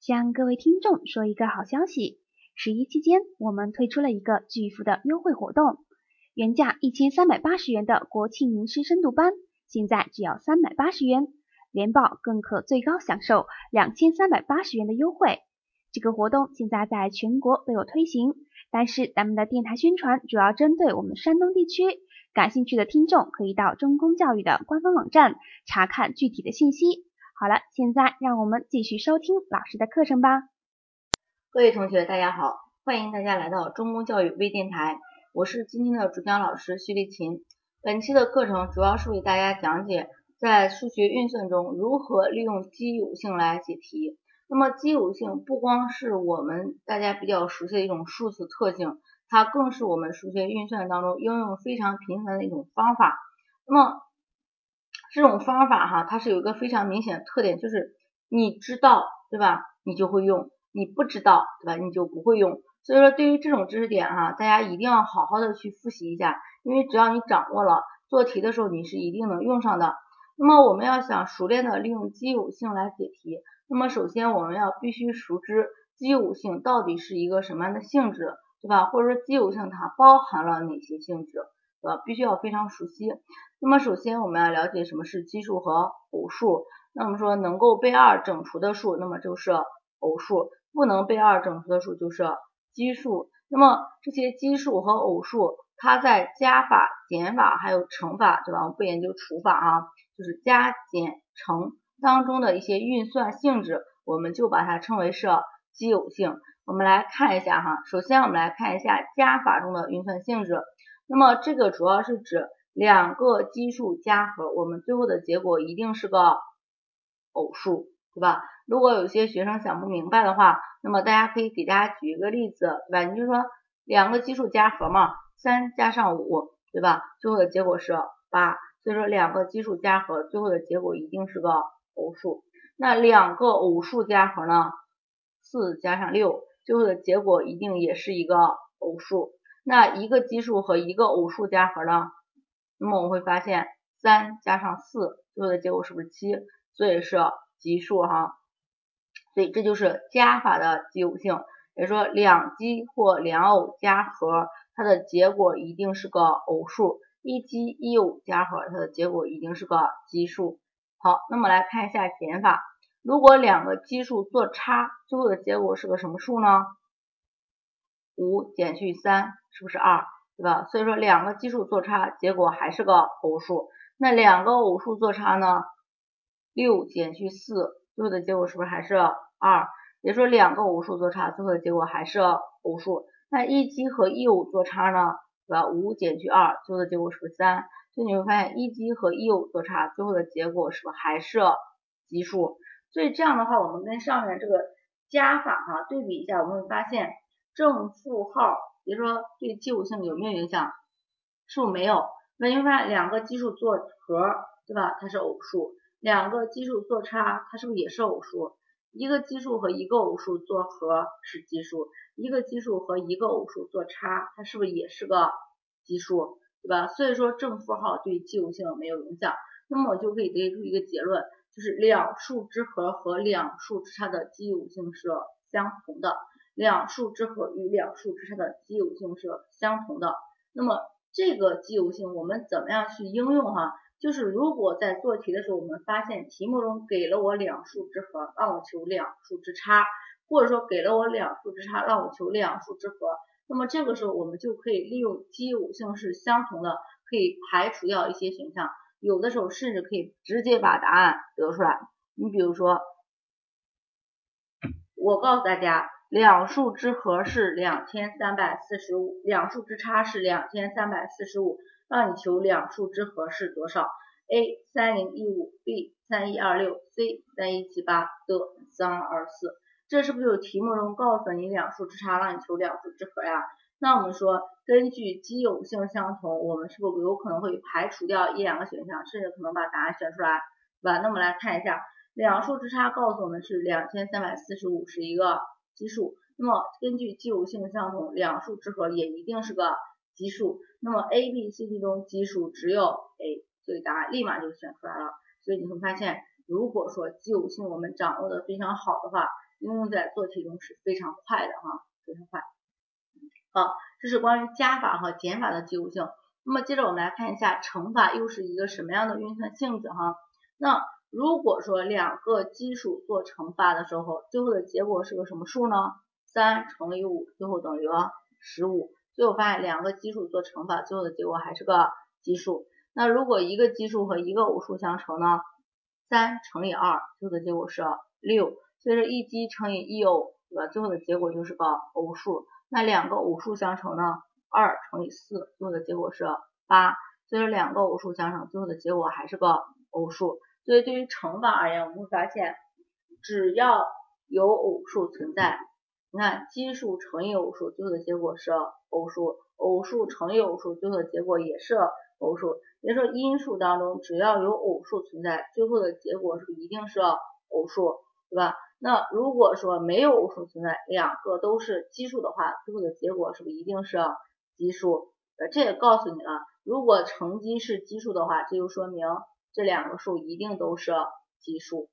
向各位听众说一个好消息，十一期间我们推出了一个巨幅的优惠活动，原价一千三百八十元的国庆名师深度班，现在只要三百八十元，连报更可最高享受两千三百八十元的优惠。这个活动现在在全国都有推行，但是咱们的电台宣传主要针对我们山东地区，感兴趣的听众可以到中公教育的官方网站查看具体的信息。好了，现在让我们继续收听老师的课程吧。各位同学，大家好，欢迎大家来到中公教育微电台，我是今天的主讲老师徐丽琴。本期的课程主要是为大家讲解在数学运算中如何利用奇偶性来解题。那么奇偶性不光是我们大家比较熟悉的一种数字特性，它更是我们数学运算当中应用非常频繁的一种方法。那么这种方法哈，它是有一个非常明显的特点，就是你知道对吧，你就会用；你不知道对吧，你就不会用。所以说，对于这种知识点哈，大家一定要好好的去复习一下，因为只要你掌握了，做题的时候你是一定能用上的。那么我们要想熟练的利用奇偶性来解题，那么首先我们要必须熟知奇偶性到底是一个什么样的性质，对吧？或者说奇偶性它包含了哪些性质？呃，必须要非常熟悉。那么首先我们要了解什么是奇数和偶数。那我们说能够被二整除的数，那么就是偶数；不能被二整除的数就是奇数。那么这些奇数和偶数，它在加法、减法还有乘法，对吧？我们不研究除法啊，就是加减乘当中的一些运算性质，我们就把它称为是奇偶性。我们来看一下哈，首先我们来看一下加法中的运算性质。那么这个主要是指两个奇数加和，我们最后的结果一定是个偶数，对吧？如果有些学生想不明白的话，那么大家可以给大家举一个例子，对吧？你就说两个奇数加和嘛，三加上五，对吧？最后的结果是八，所以说两个奇数加和，最后的结果一定是个偶数。那两个偶数加和呢？四加上六，最后的结果一定也是一个偶数。那一个奇数和一个偶数加和呢？那么我们会发现三加上四，最后的结果是不是七？所以是奇数哈。所以这就是加法的奇偶性，也就是说两奇或两偶加和，它的结果一定是个偶数；一奇一偶加和，它的结果一定是个奇数。好，那么来看一下减法，如果两个奇数做差，最后的结果是个什么数呢？五减去三是不是二，对吧？所以说两个奇数做差，结果还是个偶数。那两个偶数做差呢？六减去四，最后的结果是不是还是二？也说两个偶数做差，最后的结果还是偶数。那一奇和一偶做差呢？对吧？五减去二，最后的结果是不是三？所以你会发现一奇和一偶做差，最后的结果是不是还是奇数？所以这样的话，我们跟上面这个加法哈对比一下，我们会发现。正负号，比如说对奇偶性有没有影响？是不没有？那你会发现两个奇数做和，对吧？它是偶数。两个奇数做差，它是不是也是偶数？一个奇数和一个偶数做和是奇数，一个奇数和一个偶数做差，它是不是也是个奇数？对吧？所以说正负号对奇偶性没有影响。那么我就可以得出一个结论，就是两数之和和两数之差的奇偶性是相同的。两数之和与两数之差的奇偶性是相同的。那么这个奇偶性我们怎么样去应用哈？就是如果在做题的时候，我们发现题目中给了我两数之和，让我求两数之差，或者说给了我两数之差，让我求两数之和，那么这个时候我们就可以利用奇偶性是相同的，可以排除掉一些选项，有的时候甚至可以直接把答案得出来。你比如说，我告诉大家。两数之和是两千三百四十五，两数之差是两千三百四十五，让你求两数之和是多少？A 三零一五，B 三一二六，C 三一七八，D 三二二四，这是不是有题目中告诉你两数之差，让你求两数之和呀？那我们说根据奇偶性相同，我们是不是有可能会排除掉一两个选项，甚至可能把答案选出来，对吧？那我们来看一下，两数之差告诉我们是两千三百四十五是一个。奇数，那么根据奇偶性相同，两数之和也一定是个奇数。那么 A、B、C、D 中奇数只有 A，所以答案立马就选出来了。所以你会发现，如果说奇偶性我们掌握的非常好的话，应用在做题中是非常快的哈，非常快。好，这是关于加法和减法的奇偶性。那么接着我们来看一下乘法又是一个什么样的运算性质哈？那如果说两个基数做乘法的时候，最后的结果是个什么数呢？三乘以五，最后等于十五。最后发现两个基数做乘法，最后的结果还是个奇数。那如果一个奇数和一个偶数相乘呢？三乘以二，最后的结果是六。所以说一奇乘以一偶，对吧？最后的结果就是个偶数。那两个偶数相乘呢？二乘以四，最后的结果是八。所以说两个偶数相乘，最后的结果还是个偶数。所以对于乘法而言，我们会发现，只要有偶数存在，你看奇数乘以偶数，最后的结果是偶数；偶数乘以偶数，最后的结果也是偶数。也就是说，因数当中只要有偶数存在，最后的结果是一定是偶数，对吧？那如果说没有偶数存在，两个都是奇数的话，最后的结果是不是一定是奇数？呃，这也告诉你了，如果乘积是奇数的话，这就说明这两个数一定都是奇数，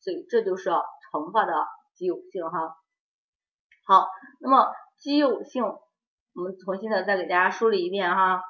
所以这就是乘法的奇偶性哈。好，那么奇偶性，我们重新的再给大家梳理一遍哈。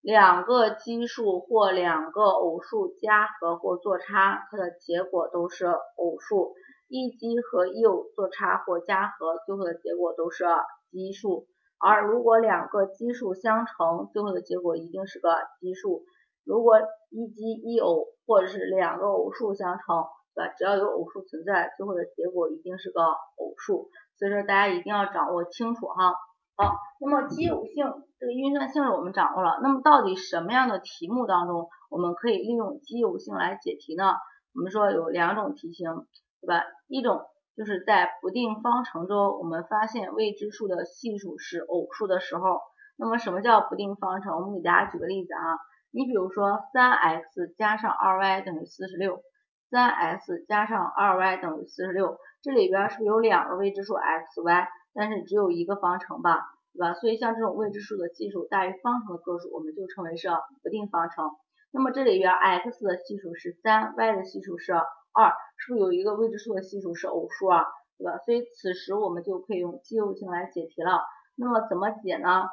两个奇数或两个偶数加和或做差，它的结果都是偶数。一奇和一偶做差或加和，最后的结果都是奇数。而如果两个奇数相乘，最后的结果一定是个奇数。如果一奇一偶或者是两个偶数相乘，对吧？只要有偶数存在，最后的结果一定是个偶数。所以说大家一定要掌握清楚哈。好，那么奇偶性这个运算性质我们掌握了，那么到底什么样的题目当中我们可以利用奇偶性来解题呢？我们说有两种题型。对吧？一种就是在不定方程中，我们发现未知数的系数是偶数的时候，那么什么叫不定方程？我们给大家举个例子啊，你比如说三 x 加上二 y 等于四十六，三 x 加上二 y 等于四十六，这里边是不是有两个未知数 x、y，但是只有一个方程吧？对吧？所以像这种未知数的系数大于方程的个数，我们就称为是不定方程。那么这里边 x 的系数是三，y 的系数是。二是不是有一个未知数的系数是偶数啊？对吧？所以此时我们就可以用奇偶性来解题了。那么怎么解呢？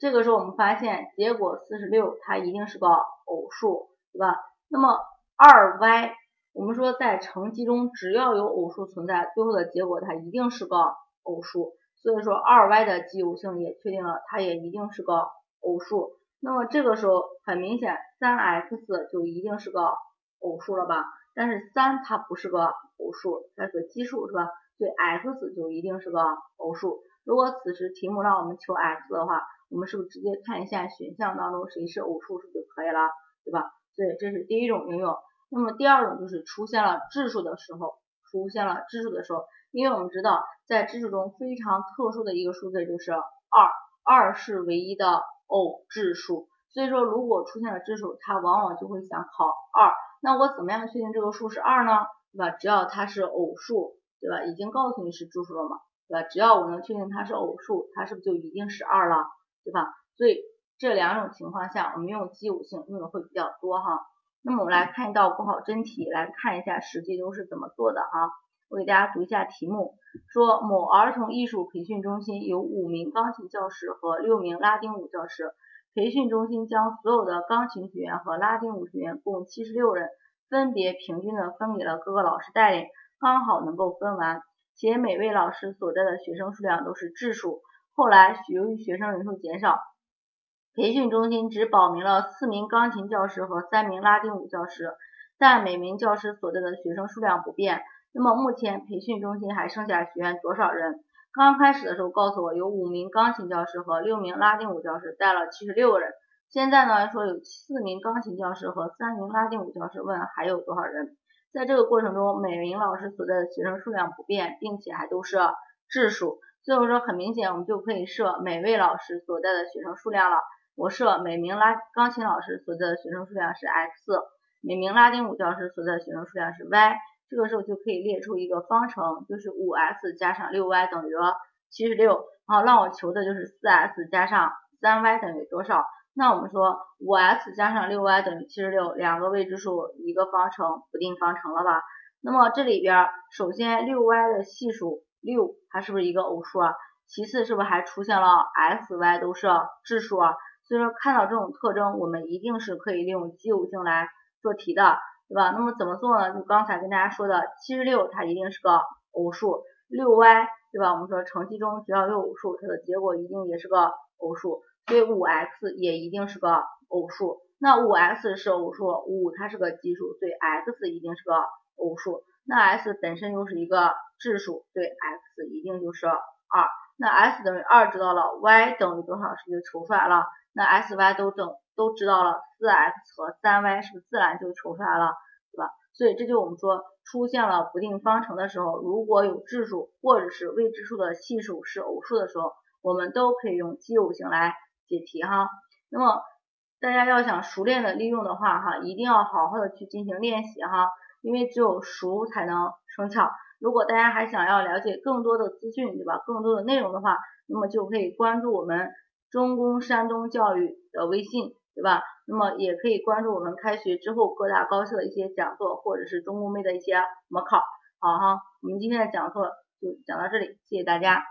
这个时候我们发现结果四十六它一定是个偶数，对吧？那么二 y 我们说在乘积中只要有偶数存在，最后的结果它一定是个偶数。所以说二 y 的奇偶性也确定了，它也一定是个偶数。那么这个时候很明显，三 x 就一定是个偶数了吧？但是三它不是个偶数，它是个奇数是吧？所以 x 就一定是个偶数。如果此时题目让我们求 x 的话，我们是不是直接看一下选项当中谁是偶数是不就可以了，对吧？所以这是第一种应用。那么第二种就是出现了质数的时候，出现了质数的时候，因为我们知道在质数中非常特殊的一个数字就是二，二是唯一的偶质数，所以说如果出现了质数，它往往就会想考二。那我怎么样确定这个数是二呢？对吧？只要它是偶数，对吧？已经告诉你是质数了嘛，对吧？只要我能确定它是偶数，它是不是就一定是二了，对吧？所以这两种情况下，我们用奇偶性用的会比较多哈。那么我们来看一道国考真题，来看一下实际都是怎么做的哈。我给大家读一下题目，说某儿童艺术培训中心有五名钢琴教师和六名拉丁舞教师。培训中心将所有的钢琴学员和拉丁舞学员共七十六人，分别平均的分给了各个老师带领，刚好能够分完，且每位老师所在的学生数量都是质数。后来由于学生人数减少，培训中心只保名了四名钢琴教师和三名拉丁舞教师，但每名教师所在的学生数量不变。那么目前培训中心还剩下学员多少人？刚开始的时候告诉我有五名钢琴教师和六名拉丁舞教师带了七十六个人，现在呢说有四名钢琴教师和三名拉丁舞教师，问还有多少人？在这个过程中，每名老师所在的学生数量不变，并且还都是质数，所以说很明显我们就可以设每位老师所在的学生数量了。我设每名拉钢琴老师所在的学生数量是 x，每名拉丁舞教师所在的学生数量是 y。这个时候就可以列出一个方程，就是五 x 加上六 y 等于七十六。好，让我求的就是四 x 加上三 y 等于多少？那我们说五 x 加上六 y 等于七十六，两个未知数一个方程不定方程了吧？那么这里边首先六 y 的系数六，它是不是一个偶数啊？其次是不是还出现了 x、y 都是质数啊？所以说看到这种特征，我们一定是可以利用奇偶性来做题的，对吧？那么怎么做呢？就刚才跟大家说的，七十六它一定是个偶数，六 y 对吧？我们说乘积中只要有偶数，它的结果一定也是个偶数，所以五 x 也一定是个偶数。那五 x 是偶数，五它是个奇数，所以 x 一定是个偶数。那 s 本身又是一个质数，对，x 一定就是二。那 s 等于二知道了，y 等于多少是不是就求出来了？那 s、y 都等都知道了，四 x 和三 y 是不是自然就求出来了，对吧？所以这就我们说出现了不定方程的时候，如果有质数或者是未知数的系数是偶数的时候，我们都可以用奇偶型来解题哈。那么大家要想熟练的利用的话，哈，一定要好好的去进行练习哈，因为只有熟才能生巧。如果大家还想要了解更多的资讯，对吧？更多的内容的话，那么就可以关注我们中公山东教育的微信，对吧？那么也可以关注我们开学之后各大高校的一些讲座，或者是中公妹的一些模考。好哈，我们今天的讲座就讲到这里，谢谢大家。